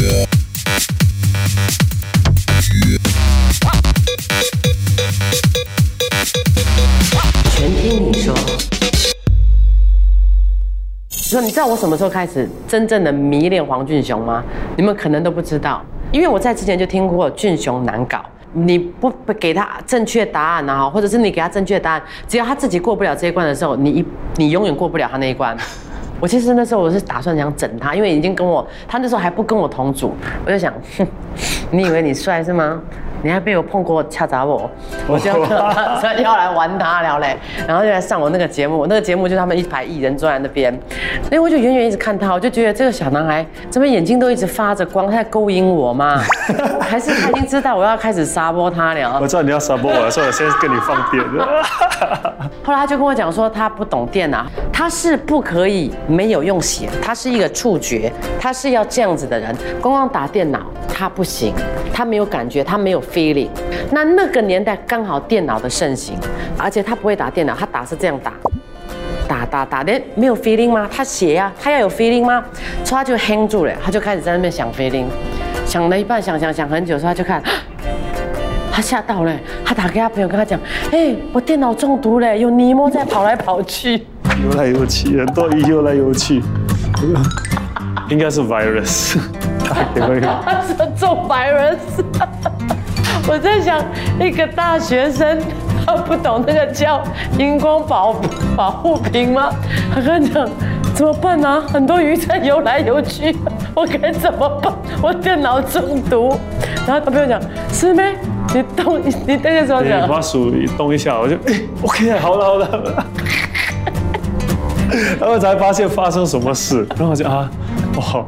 全听你说。说你知道我什么时候开始真正的迷恋黄俊雄吗？你们可能都不知道，因为我在之前就听过俊雄难搞。你不给他正确答案啊，或者是你给他正确答案，只要他自己过不了这一关的时候，你一你永远过不了他那一关。我其实那时候我是打算想整他，因为已经跟我他那时候还不跟我同组，我就想，哼，你以为你帅是吗？你还被我碰过掐砸我，我就 要来玩他了嘞，然后就来上我那个节目，那个节目就是他们一排艺人坐在那边，所以我就远远一直看他，我就觉得这个小男孩怎么眼睛都一直发着光，他在勾引我吗？还是他已经知道我要开始杀波他了我？知道你要杀波我，所以我先跟你放电。后来他就跟我讲说，他不懂电啊，他是不可以没有用写，他是一个触觉，他是要这样子的人，光光打电脑他不行，他没有感觉，他没有 feeling。那那个年代刚好电脑的盛行，而且他不会打电脑，他打是这样打。打打打的没有 feeling 吗？他写呀、他要有 feeling 吗？所以他就 hang 住了，他就开始在那边想 feeling，想了一半，想想想很久，所以他就看，他吓到了，他打给他朋友跟他讲，哎、我电脑中毒了，有尼莫在跑来跑去。游来游去，很多鱼游来游去，应该是 virus。打给我一个他说中 virus，我在想一个大学生，他不懂那个叫荧光保保护瓶吗？他跟我讲怎么办呢、很多鱼在游来游去，我该怎么办？我电脑中毒。然后他朋友讲师妹，你动你那个时候，讲把鼠动一下，我就 哎，OK，好了好了好了。然后才发现发生什么事，然后我就啊，哇，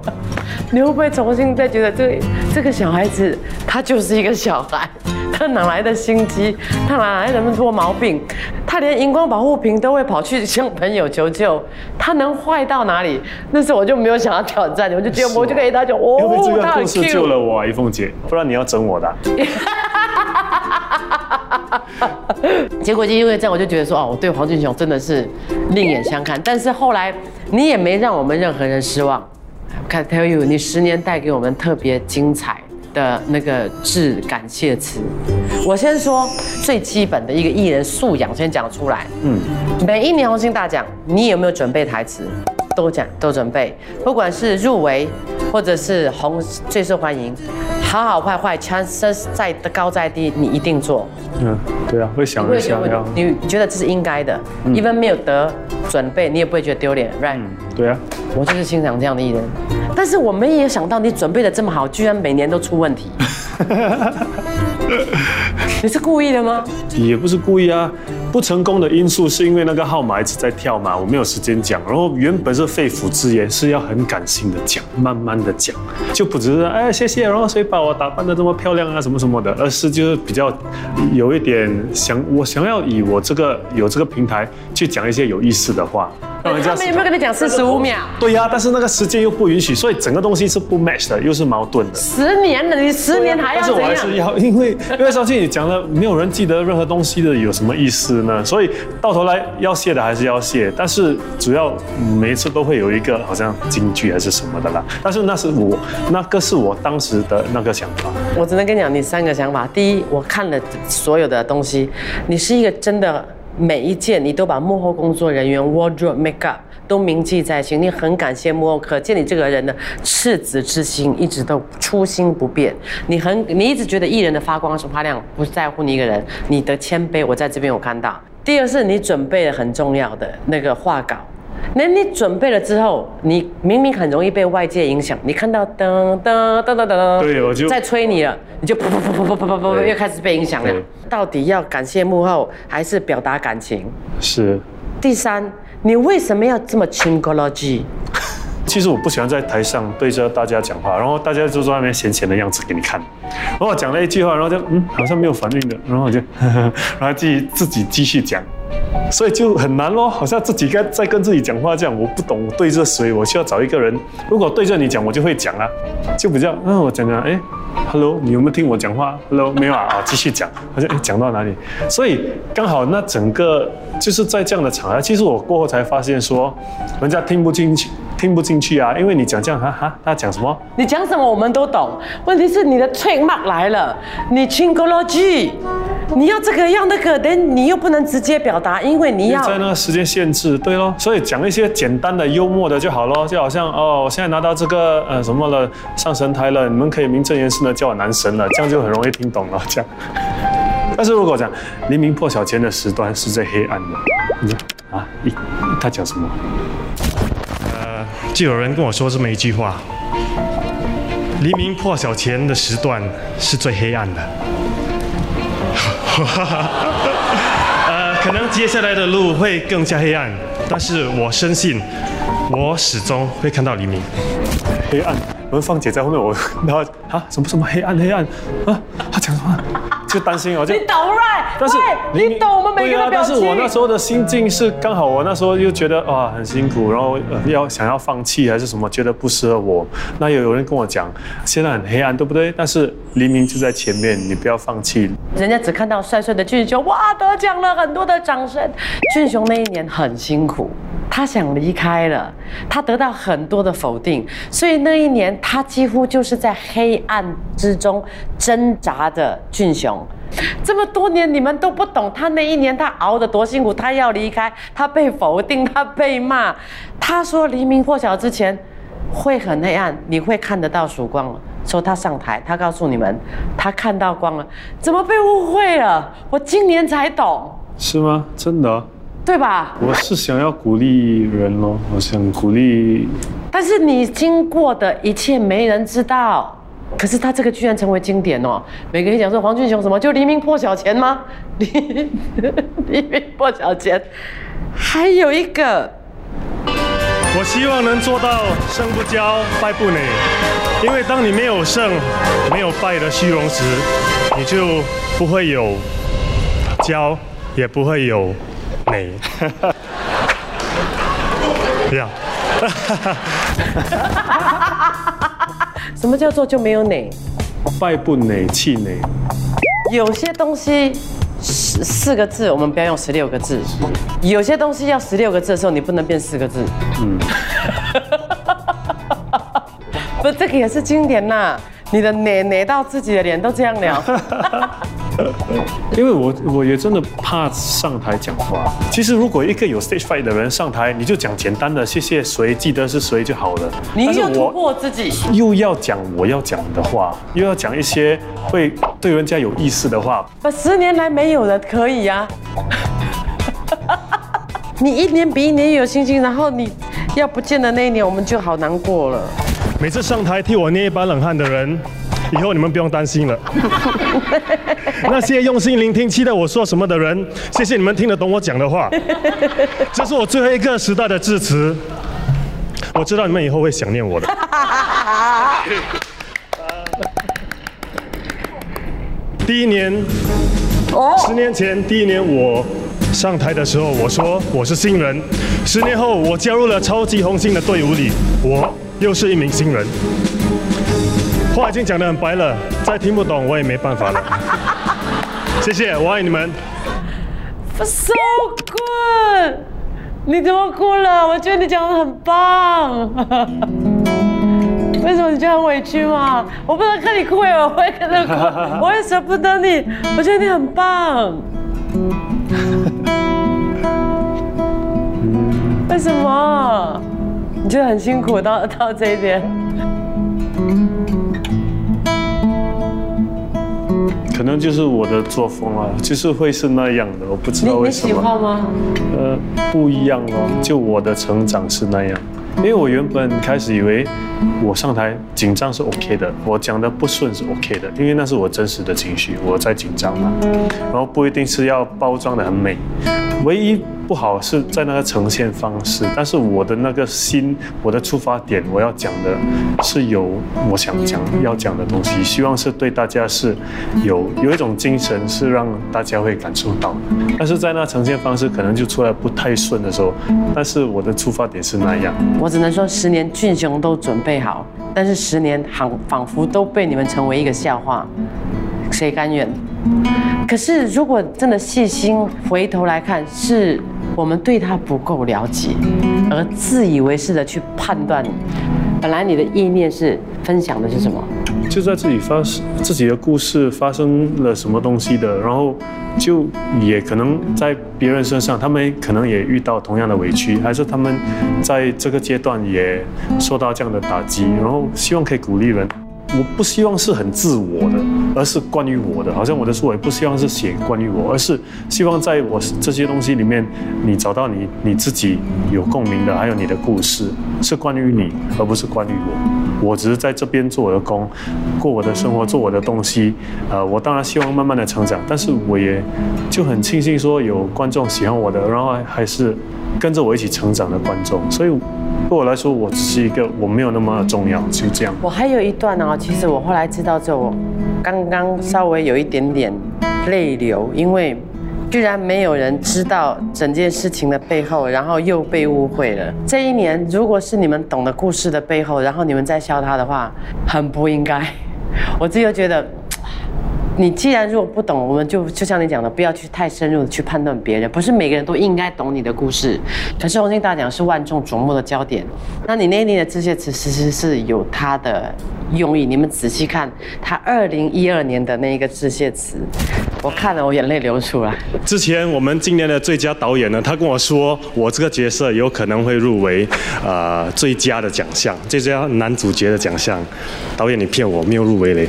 你会不会重新再觉得这个这个小孩子他就是一个小孩，他哪来的心机？他哪来那么多毛病？他连荧光保护瓶都会跑去向朋友求救，他能坏到哪里？那时候我就没有想要挑战，我就觉得我就可以他讲哦因为这，个故事救了我啊，一凤姐，不然你要整我的啊。结果就因为这样，我就觉得说，哦，我对黄俊雄真的是另眼相看。但是后来你也没让我们任何人失望。I tell you，你十年带给我们特别精彩的那个致感谢词。我先说最基本的一个艺人素养，先讲出来。嗯，每一年红星大奖，你有没有准备台词？都讲都准备，不管是入围或者是红最受欢迎，好好坏坏，chances 在高在低，你一定做。嗯，对啊，会想你会觉一下要，你觉得这是应该的，even 没有得准备，你也不会觉得丢脸，right？、嗯，对啊，我就是欣赏这样的艺人，但是我们也想到你准备的这么好，居然每年都出问题，你是故意的吗？也不是故意啊。不成功的因素是因为那个号码一直在跳嘛，我没有时间讲。然后原本是肺腑之言，是要很感性的讲，慢慢的讲，就不只是哎谢谢，然后谁把我打扮的这么漂亮啊什么什么的，而是就是比较有一点想我想要以我这个有这个平台去讲一些有意思的话，让人家他们有没有跟你讲四十五秒？对呀、但是那个时间又不允许，所以整个东西是不 match 的，又是矛盾的。十年了，你十年还要但是我还是？要，因为因为上去你讲了，没有人记得任何东西的，有什么意思呢？所以到头来要谢的还是要谢，但是主要每一次都会有一个好像京剧还是什么的啦。但是那是我，那个是我当时的那个想法。我只能跟你讲，你三个想法。第一，我看了所有的东西，你是一个真的每一件你都把幕后工作人员 wardrobe makeup 都铭记在心，你很感谢幕后，可见你这个人的赤子之心一直都初心不变。你很，你一直觉得艺人的发光是发亮，不在乎你一个人，你的谦卑我在这边有看到。第二是你准备了很重要的那个画稿。那你准备了之后，你明明很容易被外界影响，你看到噔噔噔噔噔，对，我就在催你了，你就噗噗噗噗噗噗噗噗又开始被影响了。到底要感谢幕后，还是表达感情？是。第三，你为什么要这么轻歌乐剧？其实我不喜欢在台上对着大家讲话，然后大家就在外面闲闲的样子给你看。然后我讲了一句话，然后就嗯，好像没有反应的，然后我就呵呵 然后自己自己继续讲。所以就很难咯，好像自己跟在跟自己讲话这样。我不懂对着谁，我需要找一个人。如果对着你讲，我就会讲啊，就比较嗯，我讲讲哎。Hello，你有没有听我讲话？Hello，没有啊，啊，继续讲，好像哎讲到哪里？所以刚好那整个就是在这样的场合，其实我过后才发现说，人家听不进去，听不进去啊，因为你讲这样哈哈，他讲什么？你讲什么我们都懂，问题是你的退骂来了，你 c h i n g o l o g y 你要这个要那个，但你又不能直接表达，因为你要在那个时间限制，对咯，所以讲一些简单的幽默的就好咯，就好像哦，我现在拿到这个呃什么了，上神台了，你们可以名正言顺的叫我男神了，这样就很容易听懂了，这样。但是如果讲黎明破晓前的时段是最黑暗的，你说啊，一他讲什么？呃，就有人跟我说这么一句话：黎明破晓前的时段是最黑暗的。呃，可能接下来的路会更加黑暗，但是我深信，我始终会看到黎明。黑暗，我们芳姐在后面，我然后啊，什么什么黑暗黑暗啊，他讲什么？就担心我，就你懂 right？但是对你懂我们每个人的表情。但是我那时候的心境是刚好，我那时候又觉得哇很辛苦，然后呃要想要放弃还是什么，觉得不适合我。那有有人跟我讲，现在很黑暗，对不对？但是黎明就在前面，你不要放弃。人家只看到帅帅的俊雄，哇，得奖了，很多的掌声。俊雄那一年很辛苦，他想离开了，他得到很多的否定，所以那一年他几乎就是在黑暗之中挣扎的俊雄。这么多年你们都不懂他那一年他熬得多辛苦，他要离开，他被否定，他被骂。他说黎明破晓之前会很黑暗，你会看得到曙光。说他上台，他告诉你们，他看到光了，怎么被误会了？我今年才懂，是吗？真的？对吧？我是想要鼓励人咯，我想鼓励。但是你经过的一切没人知道，可是他这个居然成为经典哦！每个人讲说黄俊雄什么，就黎明破晓前吗？黎 黎明破晓前，还有一个，我希望能做到胜不骄，败不馁，因为当你没有胜、没有败的虚荣时，你就不会有骄，也不会有馁。这样。什么叫做就没有馁？败不馁，气馁。有些东西四四个字，我们不要用十六个字。有些东西要十六个字的时候，你不能变四个字。嗯。不，这个也是经典呐。你的馁馁到自己的脸都这样了。因为我我也真的怕上台讲话。其实如果一个有 stage fight 的人上台，你就讲简单的谢谢谁，记得是谁就好了。你又突破自己，又要讲我要讲的话，又要讲一些会对人家有意思的话。把十年来没有的可以呀。你一年比一年有信心，然后你要不见的那一年，我们就好难过了。每次上台替我捏一把冷汗的人，以后你们不用担心了。那些用心聆听、期待我说什么的人，谢谢你们听得懂我讲的话。这是我最后一个时代的致辞。我知道你们以后会想念我的。第一年，十年前第一年我上台的时候，我说我是新人。十年后，我加入了超级红星的队伍里，我。又是一名新人，话已经讲得很白了，再听不懂我也没办法了。谢谢，我爱你们。So good！你怎么哭了？我觉得你讲的很棒。为什么你觉得很委屈吗？我不能看你哭，我会跟着哭，我也舍不得你。我觉得你很棒。为什么？你觉得很辛苦到到这一边，可能就是我的作风啊，就是会是那样的，我不知道为什么。你喜欢吗？呃，不一样哦，就我的成长是那样，因为我原本开始以为我上台紧张是 OK 的，我讲的不顺是 OK 的，因为那是我真实的情绪，我在紧张嘛，然后不一定是要包装的很美，唯一。不好是在那个呈现方式，但是我的那个心，我的出发点，我要讲的是有我想讲要讲的东西，希望是对大家是有有一种精神，是让大家会感受到。但是在那呈现方式可能就出来不太顺的时候，但是我的出发点是那样。我只能说，十年俊雄都准备好，但是十年仿仿佛都被你们成为一个笑话，谁甘愿？可是如果真的细心回头来看，是我们对他不够了解，而自以为是的去判断你。本来你的意念是分享的是什么？就在自己发自己的故事发生了什么东西的，然后就也可能在别人身上，他们可能也遇到同样的委屈，还是他们在这个阶段也受到这样的打击，然后希望可以鼓励人。我不希望是很自我的，而是关于我的。好像我的书，我也不希望是写关于我，而是希望在我这些东西里面，你找到你你自己有共鸣的，还有你的故事是关于你，而不是关于我。我只是在这边做我的工，过我的生活，做我的东西。呃，我当然希望慢慢的成长，但是我也就很庆幸说有观众喜欢我的，然后还是跟着我一起成长的观众，所以。对我来说，我只是一个，我没有那么重要，就这样。我还有一段呢，其实我后来知道之后，刚刚稍微有一点点泪流，因为居然没有人知道整件事情的背后，然后又被误会了。这一年，如果是你们懂得故事的背后，然后你们在笑他的话，很不应该。我自己又觉得。你既然如果不懂，我们就就像你讲的，不要去太深入的去判断别人，不是每个人都应该懂你的故事。可是红星大奖是万众瞩目的焦点，那你那年的致谢词其实是有它的用意。你们仔细看他二零一二年的那一个致谢词，我看了我眼泪流出来。之前我们今年的最佳导演呢，他跟我说我这个角色有可能会入围呃最佳的奖项，最佳男主角的奖项。导演你骗我，没有入围嘞。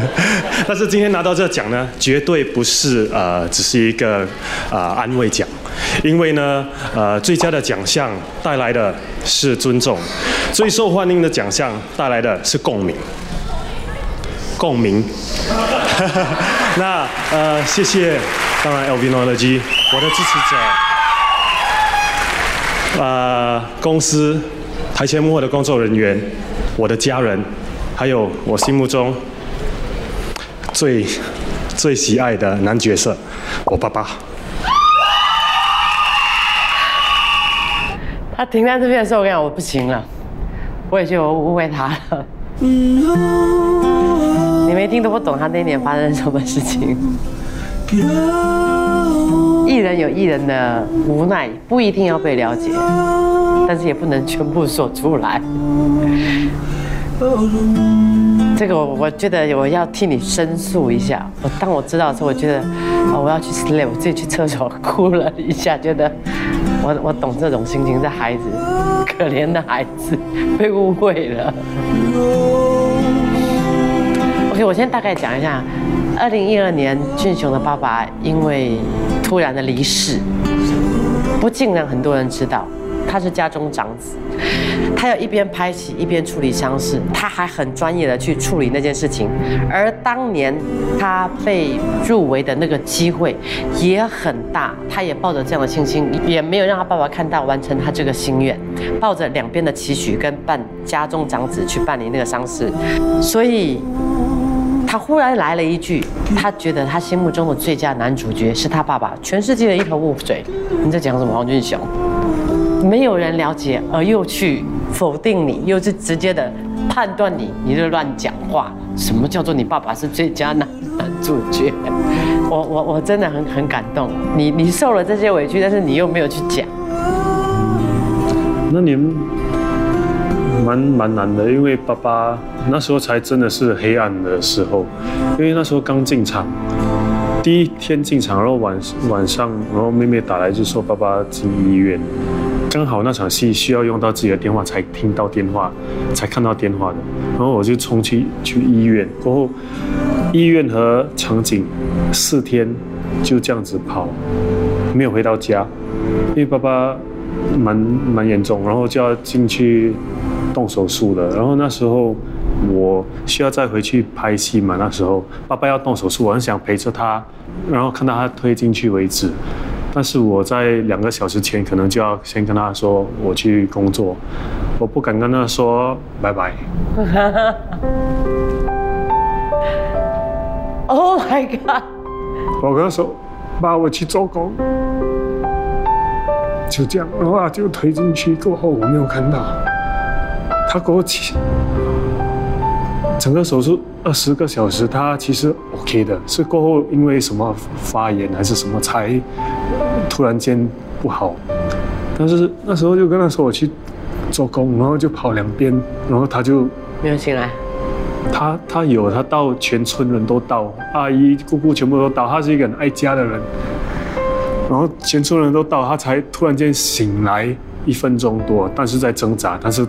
但是今天拿到这奖呢，绝对不是呃，只是一个啊安慰奖，因为呢，呃，最佳的奖项带来的是尊重，最受欢迎的奖项带来的是共鸣，共鸣。那呃，谢谢，当然 l v n o l o g y 我的支持者，呃，公司台前幕后的工作人员，我的家人，还有我心目中。最最喜爱的男角色，我爸爸。他停在这边的时候，我跟你讲，我不行了，我也就误会他了。你没听都不懂他那年发生什么事情。艺人有艺人的无奈，不一定要被了解，但是也不能全部说出来。这个我我觉得我要替你申诉一下。我当我知道的时候，我觉得啊，我要去 sleep，我自己去厕所哭了一下，觉得我我懂这种心情。这孩子，可怜的孩子，被误会了。OK，我先大概讲一下，二零一二年俊雄的爸爸因为突然的离世，不尽让很多人知道。他是家中长子，他要一边拍戏一边处理丧事，他还很专业的去处理那件事情。而当年他被入围的那个机会也很大，他也抱着这样的信心，也没有让他爸爸看到完成他这个心愿，抱着两边的期许跟办家中长子去办理那个丧事，所以他忽然来了一句，他觉得他心目中的最佳男主角是他爸爸，全世界的一头雾水。你在讲什么，黄俊雄？没有人了解，而又去否定你，又是直接的判断你，你就乱讲话。什么叫做你爸爸是最佳男男主角？我我 我真的很很感动。你你受了这些委屈，但是你又没有去讲。那你们蛮蛮难的，因为爸爸那时候才真的是黑暗的时候，因为那时候刚进场，第一天进场，然后晚晚上，然后妹妹打来就说爸爸进医院。刚好那场戏需要用到自己的电话才听到电话，才看到电话的，然后我就冲去去医院，过后医院和场景四天就这样子跑，没有回到家，因为爸爸蛮蛮严重，然后就要进去动手术了，然后那时候我需要再回去拍戏嘛，那时候爸爸要动手术，我很想陪着他，然后看到他推进去为止。但是我在两个小时前可能就要先跟他说我去工作，我不敢跟他说拜拜。Oh my god！我跟他说爸，我去做工，就这样，然后他就推进去过后我没有看到，他过后起整个手术二十个小时，他其实 OK 的，是过后因为什么发炎还是什么才突然间不好。但是那时候就跟他说我去做工，然后就跑两边，然后他就没有醒来。他他有他到全村人都到，阿姨姑姑全部都到，他是一个很爱家的人。然后全村人都到，他才突然间醒来一分钟多，但是在挣扎，但是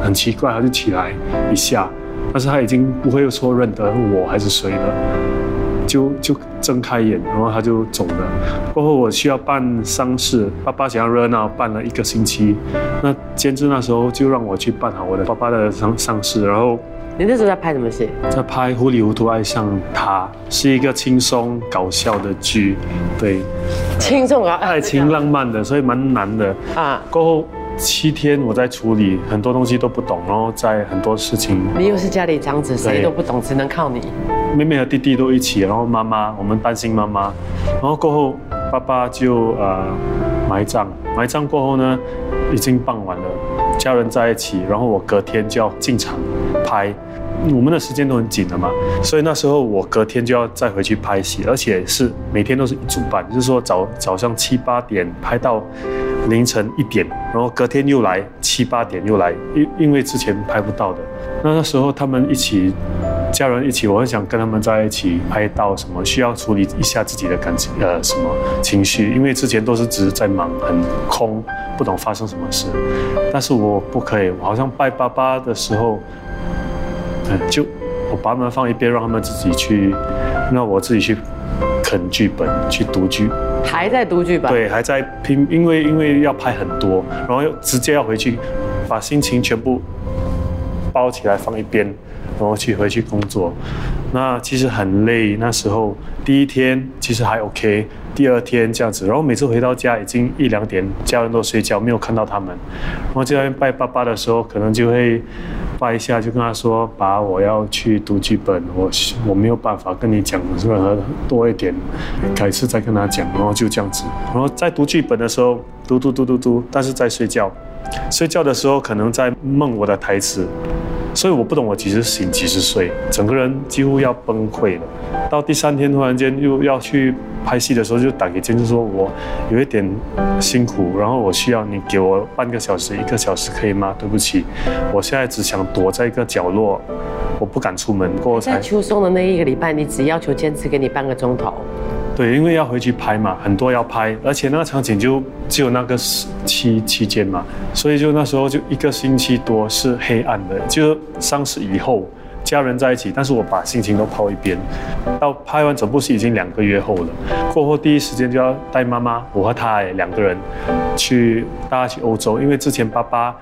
很奇怪，他就起来一下，但是他已经不会说认得我还是谁了，就就睁开眼，然后他就走了。过后我需要办丧事，爸爸想要热闹，办了一个星期。那监制那时候就让我去办好我的爸爸的丧丧事，然后。你那时候在拍什么戏？在拍《糊里糊涂爱上他》，是一个轻松搞笑的剧，对，轻松啊，爱情浪漫的，所以蛮难的。啊！过后七天我在处理很多东西都不懂，然后在很多事情，你又是家里长子，谁都不懂，只能靠你。妹妹和弟弟都一起，然后妈妈，我们担心妈妈，然后过后爸爸就呃埋葬，埋葬过后呢，已经傍晚了，家人在一起，然后我隔天就要进场拍。我们的时间都很紧的嘛，所以那时候我隔天就要再回去拍戏，而且是每天都是一组班，就是说早早上七八点拍到凌晨一点，然后隔天又来七八点又来，因因为之前拍不到的。那那时候他们一起，家人一起，我很想跟他们在一起拍到什么，需要处理一下自己的感情，呃，什么情绪，因为之前都是只是在忙，很空，不懂发生什么事。但是我不可以，我好像拜爸爸的时候。嗯，就我把他们放一边，让他们自己去，那我自己去啃剧本，去读剧，还在读剧本？对，还在拼，因为因为要拍很多，然后又直接要回去，把心情全部包起来放一边，然后去回去工作。那其实很累，那时候第一天其实还 OK，第二天这样子，然后每次回到家已经一两点，家人都睡觉，没有看到他们，然后就在拜爸爸的时候，可能就会拜一下，就跟他说：“爸，我要去读剧本，我我没有办法跟你讲任何多一点，改次再跟他讲。”然后就这样子，然后在读剧本的时候，读读读读读，但是在睡觉，睡觉的时候可能在梦我的台词。所以我不懂我几时醒几时睡，整个人几乎要崩溃了。到第三天突然间又要去拍戏的时候，就打给监制说，我有一点辛苦，然后我需要你给我半个小时、一个小时，可以吗？对不起，我现在只想躲在一个角落，我不敢出门。过在秋松的那一个礼拜，你只要求监制给你半个钟头。对，因为要回去拍嘛，很多要拍，而且那个场景就只有那个期期间嘛，所以就那时候就一个星期多是黑暗的，就丧事以后家人在一起，但是我把心情都抛一边。到拍完整部戏已经两个月后了，过后第一时间就要带妈妈，我和她两个人去大家去欧洲，因为之前爸爸。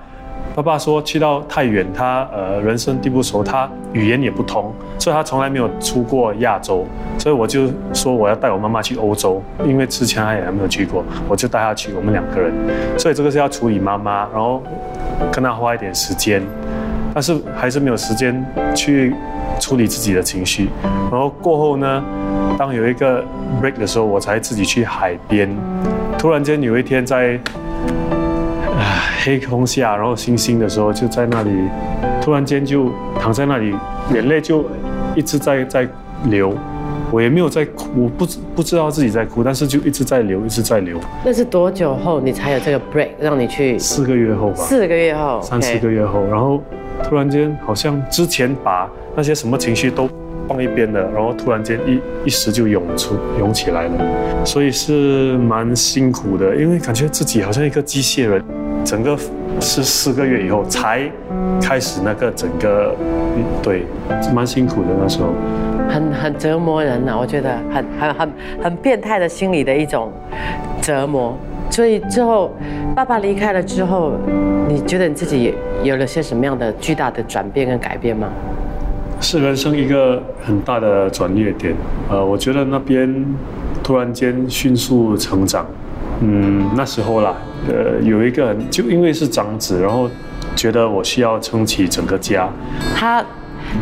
爸爸说去到太远，他呃人生地不熟，他语言也不通，所以他从来没有出过亚洲。所以我就说我要带我妈妈去欧洲，因为之前他也还没有去过，我就带她去，我们两个人。所以这个是要处理妈妈，然后跟她花一点时间，但是还是没有时间去处理自己的情绪。然后过后呢，当有一个 break 的时候，我才自己去海边。突然间有一天在。黑空下，然后星星的时候，就在那里，突然间就躺在那里，眼泪就一直在在流，我也没有在哭，我不不知道自己在哭，但是就一直在流，一直在流。那是多久后你才有这个 break 让你去？四个月后吧。四个月后，三四个月后，然后突然间好像之前把那些什么情绪都放一边了，然后突然间一一时就涌出涌起来了，所以是蛮辛苦的，因为感觉自己好像一个机械人。整个是四个月以后才开始那个整个，对，蛮辛苦的那时候，很很折磨人呐、我觉得很很很很变态的心理的一种折磨。所以之后爸爸离开了之后，你觉得你自己有了些什么样的巨大的转变跟改变吗？是人生一个很大的转捩点。呃，我觉得那边突然间迅速成长，嗯，那时候啦，呃，有一个人就因为是长子，然后觉得我需要撑起整个家。他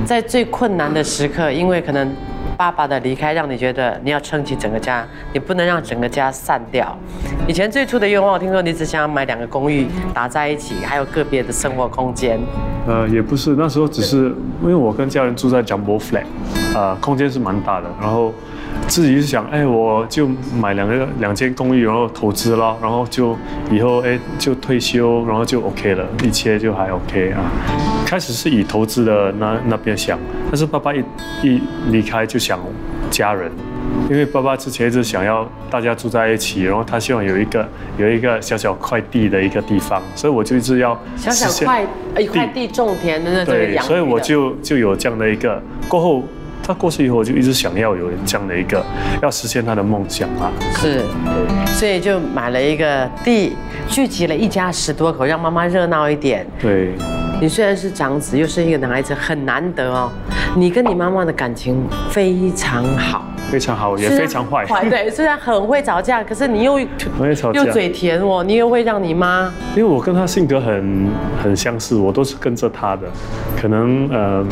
在最困难的时刻，因为可能爸爸的离开，让你觉得你要撑起整个家，你不能让整个家散掉。以前最初的愿望，我听说你只想要买两个公寓打在一起，还有个别的生活空间。呃，也不是，那时候只是因为我跟家人住在 Jumbo Flat，呃，空间是蛮大的，然后自己是想，哎，我就买两个两间公寓，然后投资了，然后就以后哎就退休，然后就 OK 了，一切就还 OK 啊。开始是以投资的那那边想，但是爸爸一一离开就想家人。因为爸爸之前一直想要大家住在一起，然后他希望有一个有一个小小块地的一个地方，所以我就一直要小小块一块地种田的那种对，所以我就就有这样的一个。过后他过世以后，我就一直想要有这样的一个，要实现他的梦想啊。是，所以就买了一个地，聚集了一家十多口，让妈妈热闹一点。对。你虽然是长子，又是一个男孩子，很难得哦。你跟你妈妈的感情非常好。非常好，也非常坏。坏对，虽然很会吵架，可是你又会吵架，又嘴甜哦，你又会让你妈。因为我跟他性格很很相似，我都是跟着他的，可能呃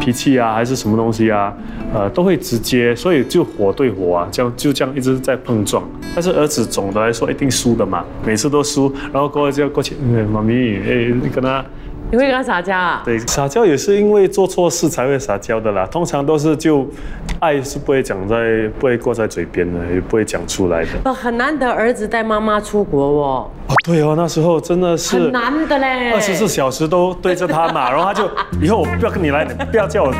脾气啊还是什么东西啊，呃都会直接，所以就火对火啊，这样就这样一直在碰撞。但是儿子总的来说一定输的嘛，每次都输，然后过后就要过去，嗯妈咪，哎，跟他。你会跟他撒娇啊？对，撒娇也是因为做错事才会撒娇的啦。通常都是就爱是不会讲在，不会挂在嘴边的，也不会讲出来的。哦，很难得儿子带妈妈出国哦。哦，对哦，那时候真的是很难的嘞。二十四小时都对着他嘛，然后他就以后我不要跟你来，不要叫我。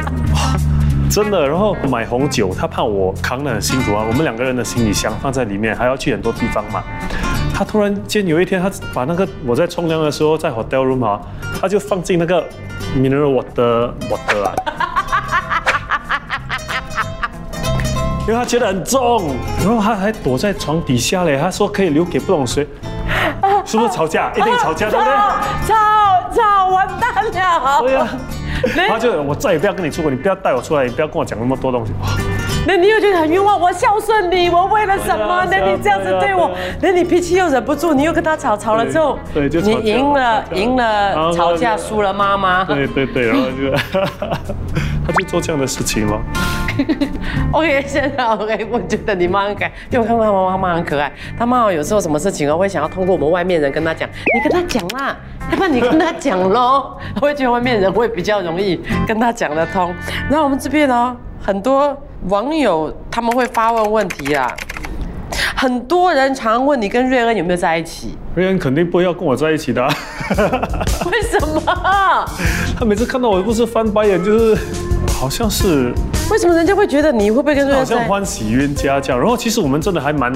真的，然后买红酒，他怕我扛得很辛苦啊。我们两个人的行李箱放在里面，还要去很多地方嘛。他突然间有一天，他把那个我在冲凉的时候在 hotel room 啊，他就放进那个 mineral water water 啊，因为他觉得很重，然后他还躲在床底下嘞。他说可以留给不懂谁，是不是吵架？一定吵架，对不对？吵吵完蛋了。对呀，他就我再也不要跟你出国，你不要带我出来，你不要跟我讲那么多东西。那你又觉得很冤枉，我孝顺你，我为了什么？那你这样子对我，那你脾气又忍不住，你又跟他吵，吵了之后，对，就你赢了，赢了，吵架输了妈妈。对对对，然后就 他就做这样的事情了。OK，现在 OK，我觉得你妈很可爱，因为我看到他妈妈妈很可爱。他妈妈有时候什么事情啊，会想要通过我们外面人跟他讲，你跟他讲啦，要不然你跟他讲喽，会觉得外面人会比较容易跟他讲得通。那我们这边呢，很多。网友他们会发问问题啊，很多人常问你跟瑞恩有没有在一起？瑞恩肯定不会要跟我在一起的。为什么？他每次看到我不是翻白眼就是，好像是。为什么人家会觉得你会不会跟瑞恩？好像欢喜冤家这样。然后其实我们真的还蛮。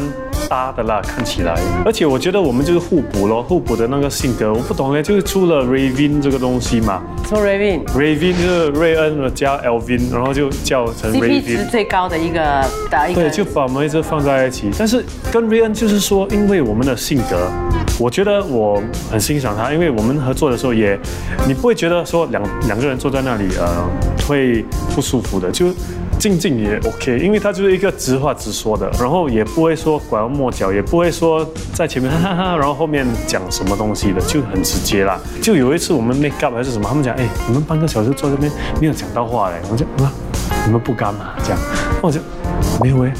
搭的啦，看起来，而且我觉得我们就是互补咯，互补的那个性格，我不懂嘞，就是出了 Raven 这个东西嘛。什么 Raven？Raven 就是瑞恩加 Elvin，然后就叫成 Ravin。CP 值最高的一个的一个。对，就把我们一直放在一起。但是跟瑞恩就是说，因为我们的性格，我觉得我很欣赏他，因为我们合作的时候也，你不会觉得说两两个人坐在那里呃会不舒服的，就。静静也 OK，因为他就是一个直话直说的，然后也不会说拐弯抹角，也不会说在前面 哈哈哈，然后后面讲什么东西的，就很直接啦。就有一次我们 make up 还是什么，他们讲，哎，你们半个小时坐这边没有讲到话嘞，我就啊，你们不干嘛？这样，我就没有哎。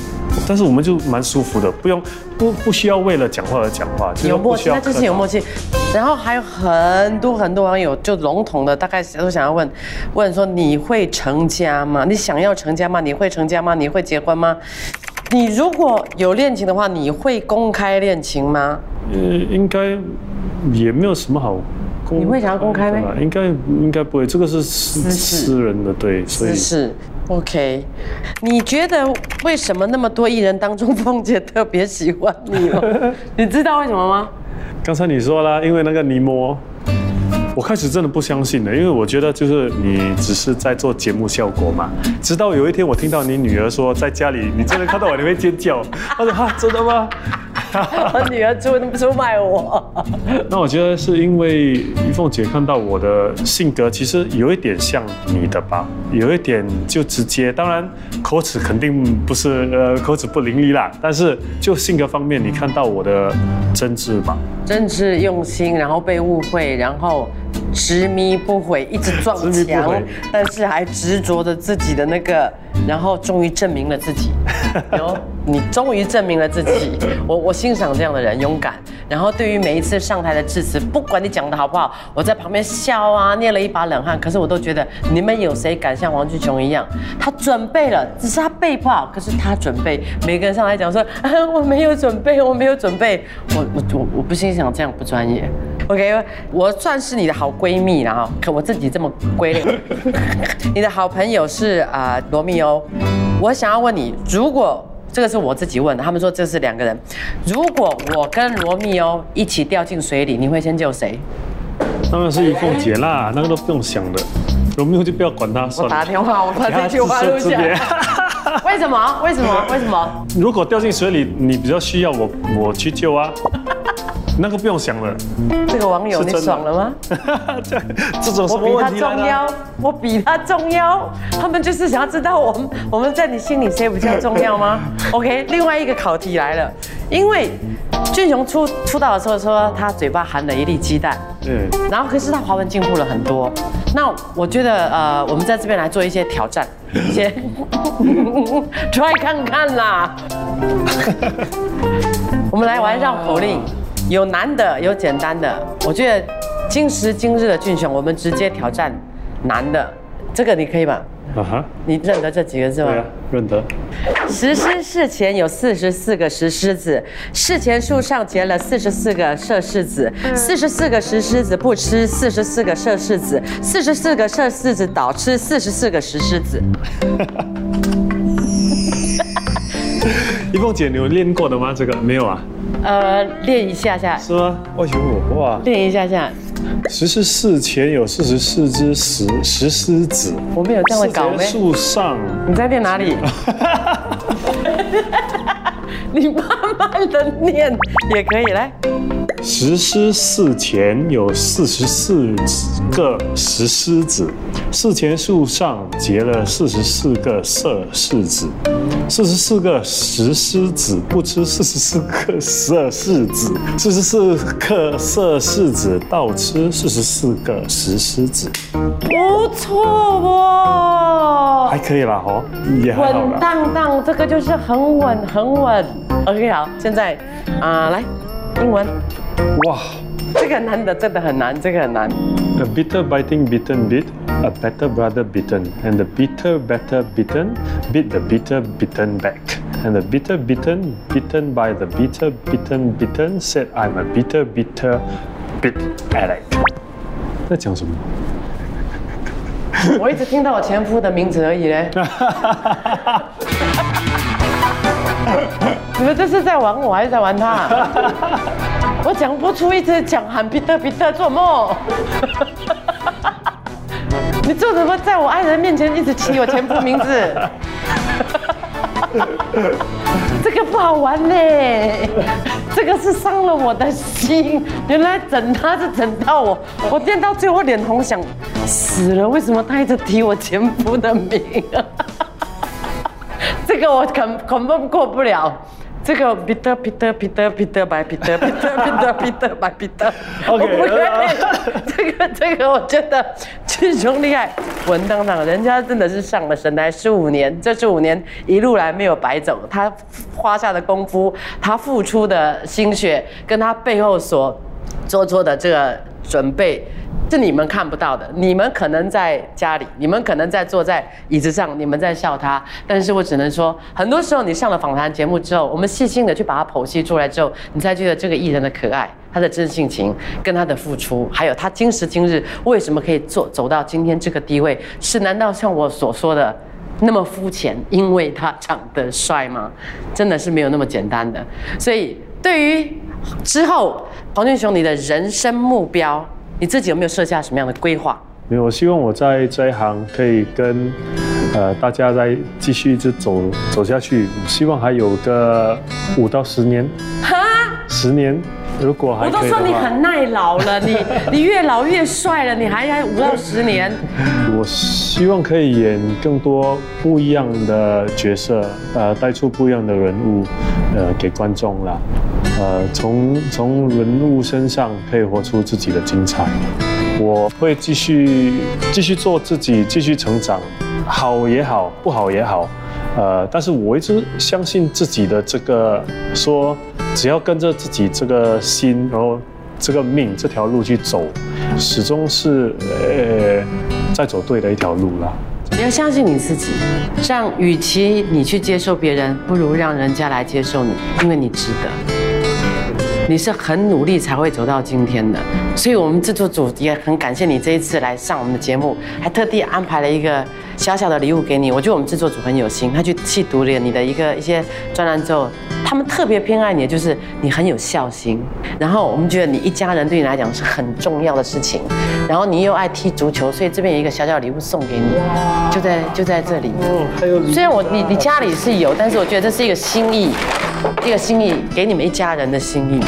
但是我们就蛮舒服的，不用不不需要为了讲话而讲话，就是有默契，那之前有默契。然后还有很多很多网友就笼统的大概都想要问，问说你会成家吗？你想要成家吗？你会成家吗？你会结婚吗？你如果有恋情的话，你会公开恋情吗？呃，应该也没有什么好。你会想要公开吗？应该应该不会，这个是私私人的，对，所以是。OK，你觉得为什么那么多艺人当中，凤姐特别喜欢你吗？你知道为什么吗？刚才你说了，因为那个尼莫，我开始真的不相信了，因为我觉得就是你只是在做节目效果嘛。直到有一天我听到你女儿说，在家里你真的看到我你会尖叫，她说哈真的吗？我女儿出出卖我。那我觉得是因为玉凤姐看到我的性格，其实有一点像你的吧，有一点就直接，当然口齿肯定不是呃口齿不伶俐啦，但是就性格方面，你看到我的真挚吧？真挚用心，然后被误会，然后执迷不悔，一直撞墙，但是还执着着自己的那个，然后终于证明了自己。有，你终于证明了自己。我我欣赏这样的人，勇敢。然后对于每一次上台的致辞，不管你讲的好不好，我在旁边笑啊，捏了一把冷汗。可是我都觉得你们有谁敢像王俊雄一样？他准备了，只是他背不好，可是他准备。每个人上来讲说，啊，我没有准备，我没有准备。我我我我不欣赏这样不专业。OK，我算是你的好闺蜜然后可我自己这么归类。你的好朋友是啊、罗密欧，我想要问你，如果这个是我自己问的，他们说这是两个人，如果我跟罗密欧一起掉进水里，你会先救谁？当然是玉凤姐啦，那个都不用想的，罗密欧就不要管他我算了。打电话，我把这句话录下来。为什么？为什么？为什么？如果掉进水里，你比较需要我，我去救啊，那个不用想了。这个网友你爽了吗？这这种什么我比他问题来的？重要，我比他重要。他们就是想要知道我们我们在你心里谁比较重要吗？OK，另外一个考题来了，因为俊雄出出道的时候说他嘴巴含了一粒鸡蛋，嗯，然后可是他华文进步了很多。那我觉得呃，我们在这边来做一些挑战，一些 try 看看啦。我们来玩绕口令，有难的，有简单的。我觉得今时今日的俊雄，我们直接挑战难的，这个你可以吧？啊哈，你认得这几个字吗对？啊，认得。石狮寺前有四十四个石狮子，寺前树上结了四十四个摄氏子，四十四个石狮子不吃四十四个摄氏子，四十四个摄氏子倒吃四十四个石狮子。一凤姐，你有练过的吗？这个没有啊？呃，练一下下，是吗？哎呦，哇！练一下下，十四寺前有四十四只石石狮子，我们有这样的搞寺前咩？树上你在念哪里？你慢慢的念也可以，来。石狮寺前有四十四个石狮子，寺前树上结了四十四个色柿子，四十四个石狮子不吃四十四个色柿子，四十四个色柿子倒吃四十四个石狮子，不错哦，还可以啦，哦，也还好稳啦。当当，这个就是很稳很稳。OK，好，现在啊、来英文，哇这个难的真的很难，这个很难。A bitter biting bitten bit, a better brother bitten, and the bitter better bitten bit the bitter bitten back. And the bitter bitten bitten by the bitter bitten bitten said, "I'm a bitter bitter bit Alec." 在讲什么？我一直听到我前夫的名字而已嘞。你们这是在玩我还是在玩他？我讲不出，一直讲喊彼得彼得做梦。你做什么在我爱人面前一直提我前夫名字？这个不好玩呢，这个是伤了我的心。原来整他是整到我，我练到最后脸红想死了。为什么他一直提我前夫的名？这个我肯肯定过不了。这个彼得彼得彼得彼得白彼得彼得彼得彼得白彼得，我不会。这个这个我觉得俊雄厉害，稳当当，人家真的是上了神台十五年，这十五年一路来没有白走，他花下的功夫，他付出的心血，跟他背后所做出的这个准备。是你们看不到的，你们可能在家里，你们可能在坐在椅子上，你们在笑他，但是我只能说，很多时候你上了访谈节目之后，我们细心的去把它剖析出来之后，你才觉得这个艺人的可爱，他的真性情，跟他的付出，还有他今时今日为什么可以做走到今天这个地位，是难道像我所说的那么肤浅？因为他长得帅吗？真的是没有那么简单的。所以对于之后黄俊雄你的人生目标，你自己有没有设下什么样的规划？没有，我希望我在这一行可以跟呃大家再继续一直走走下去，希望还有个五到十年。哈，十年，如果还我都说你很耐老了，你 你越老越帅了，你还要五到十年。我希望可以演更多不一样的角色，呃，带出不一样的人物，呃，给观众啦。呃，从从人物身上可以活出自己的精彩。我会继续继续做自己，继续成长，好也好，不好也好。呃，但是我一直相信自己的这个说，只要跟着自己这个心，然后这个命这条路去走，始终是呃在走对的一条路啦。你要相信你自己，像与其你去接受别人，不如让人家来接受你，因为你值得。你是很努力才会走到今天的，所以我们制作组也很感谢你这一次来上我们的节目，还特地安排了一个小小的礼物给你。我觉得我们制作组很有心，他去细读了你的一个一些专栏之后，他们特别偏爱你的就是你很有孝心，然后我们觉得你一家人对你来讲是很重要的事情，然后你又爱踢足球，所以这边有一个小小的礼物送给你，就在就在这里。哦，还有虽然我你你家里是有，但是我觉得这是一个心意，一个心意给你们一家人的心意。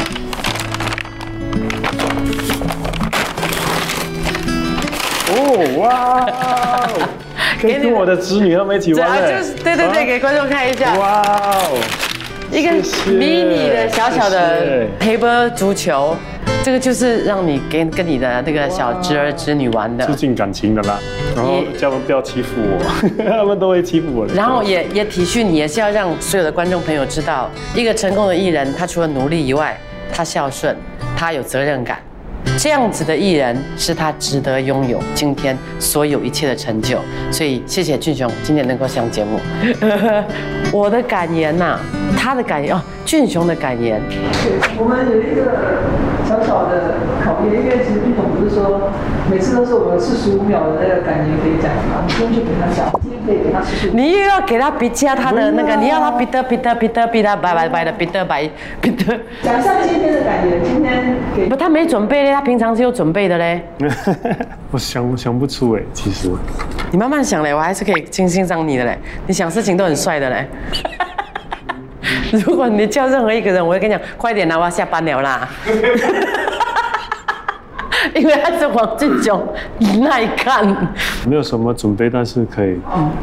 哦，哇，可以跟我的侄女他们一起对啊，玩嘞就是对对对，给观众看一下，哇哦，一个迷你的小小的 paper 足球，这个就是让你跟跟你的那个小侄儿侄女玩的促。进感情的啦。然后叫他们不要欺负我，他们都会欺负我的。然后也也体恤你，也是要让所有的观众朋友知道，一个成功的艺人，他除了努力以外，他孝顺，他有责任感。这样子的艺人是他值得拥有今天所有一切的成就，所以谢谢俊雄今天能够上节目。我的感言呐、他的感言哦，俊雄的感言，我们有一个小小的考验，因为其实毕总不是说每次都是我们四十五秒的那个感言可以讲嘛，你今天就给他讲，今天可以给他四十五。你又要给他比加他的那个，你要他彼得彼得彼得彼得拜拜拜的彼得拜彼得，讲一下今天的感言，今天给不，他没准备嘞，他平常是有准备的嘞。我想想不出哎，其实你慢慢想嘞，我还是可以欣欣赏你的嘞。你想事情都很帅的嘞。如果你叫任何一个人，我会跟你讲，快点啦，我要下班了啦。因为他是黄俊雄，耐看。没有什么准备，但是可以。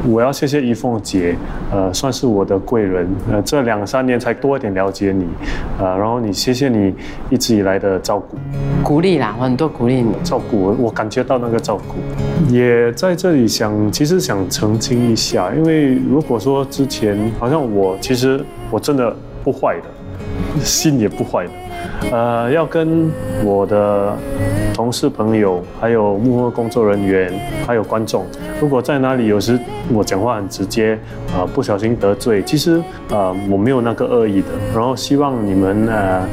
我要谢谢怡凤姐，呃，算是我的贵人。呃，这两三年才多一点了解你，呃，然后你谢谢你一直以来的照顾。鼓励啦，我很多鼓励你。照顾我，我感觉到那个照顾，也在这里想，其实想澄清一下，因为如果说之前好像我其实我真的不坏的，心也不坏的，呃，要跟我的同事朋友，还有幕后工作人员，还有观众，如果在哪里有时我讲话很直接，呃，不小心得罪，其实呃我没有那个恶意的，然后希望你们呃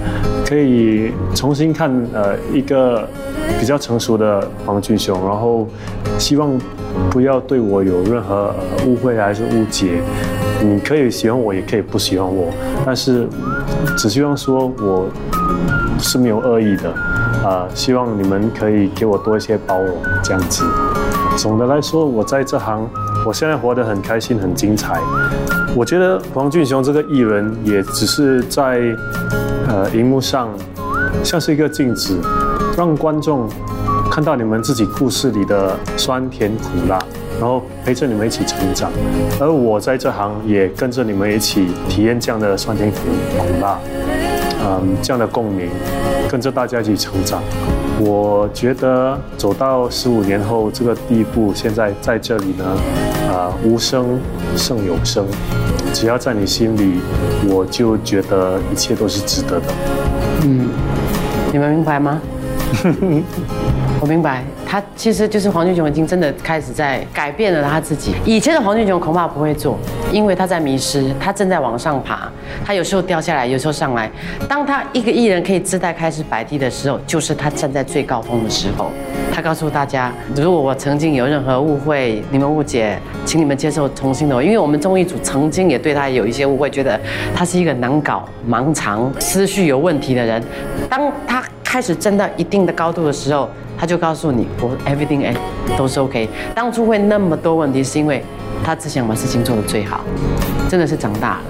可以重新看呃一个比较成熟的黄俊雄，然后希望不要对我有任何呃误会还是误解。你可以喜欢我，也可以不喜欢我，但是只希望说我是没有恶意的，啊、希望你们可以给我多一些包容，这样子。总的来说，我在这行，我现在活得很开心，很精彩。我觉得黄俊雄这个艺人，也只是在呃荧幕上像是一个镜子，让观众看到你们自己故事里的酸甜苦辣，然后陪着你们一起成长。而我在这行也跟着你们一起体验这样的酸甜苦苦辣，嗯，这样的共鸣，跟着大家一起成长。我觉得走到十五年后这个地步，现在在这里呢，啊、无声胜有声。只要在你心里，我就觉得一切都是值得的。嗯你们明白吗？我明白，他其实就是黄俊雄已经真的开始在改变了他自己。以前的黄俊雄恐怕不会做，因为他在迷失，他正在往上爬，他有时候掉下来，有时候上来。当他一个艺人可以自带开始摆地的时候，就是他站在最高峰的时候。他告诉大家，如果我曾经有任何误会，你们误解，请你们接受重新的我，因为我们综艺组曾经也对他有一些误会，觉得他是一个难搞、盲肠、思绪有问题的人。当他开始站到一定的高度的时候，他就告诉你，我 everything 哎都是 OK。当初会那么多问题，是因为他只想把事情做得最好，真的是长大了，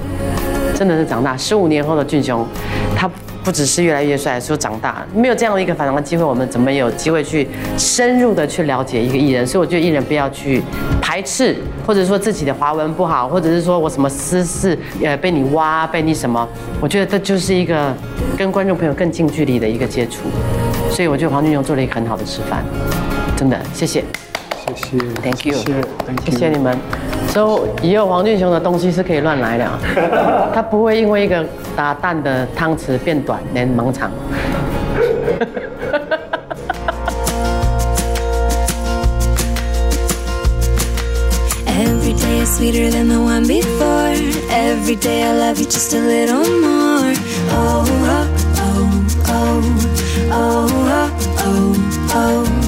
真的是长大。十五年后的俊雄，他不只是越来越帅，说长大没有这样的一个反常的机会，我们怎么有机会去深入的去了解一个艺人？所以我觉得艺人不要去排斥，或者说自己的华文不好，或者是说我什么私事呃被你挖，被你什么，我觉得这就是一个跟观众朋友更近距离的一个接触。所以我觉得黄俊雄做了一个很好的示范，真的谢谢。谢谢 Thank you，谢谢 Thank 谢谢你们。所以以后黄俊雄的东西是可以乱来的、啊，他不会因为一个打蛋的汤匙变短，连盲肠。Sweeter than the one before. Every day I love you just a little more. Oh, oh, oh, oh, oh, oh, oh. oh.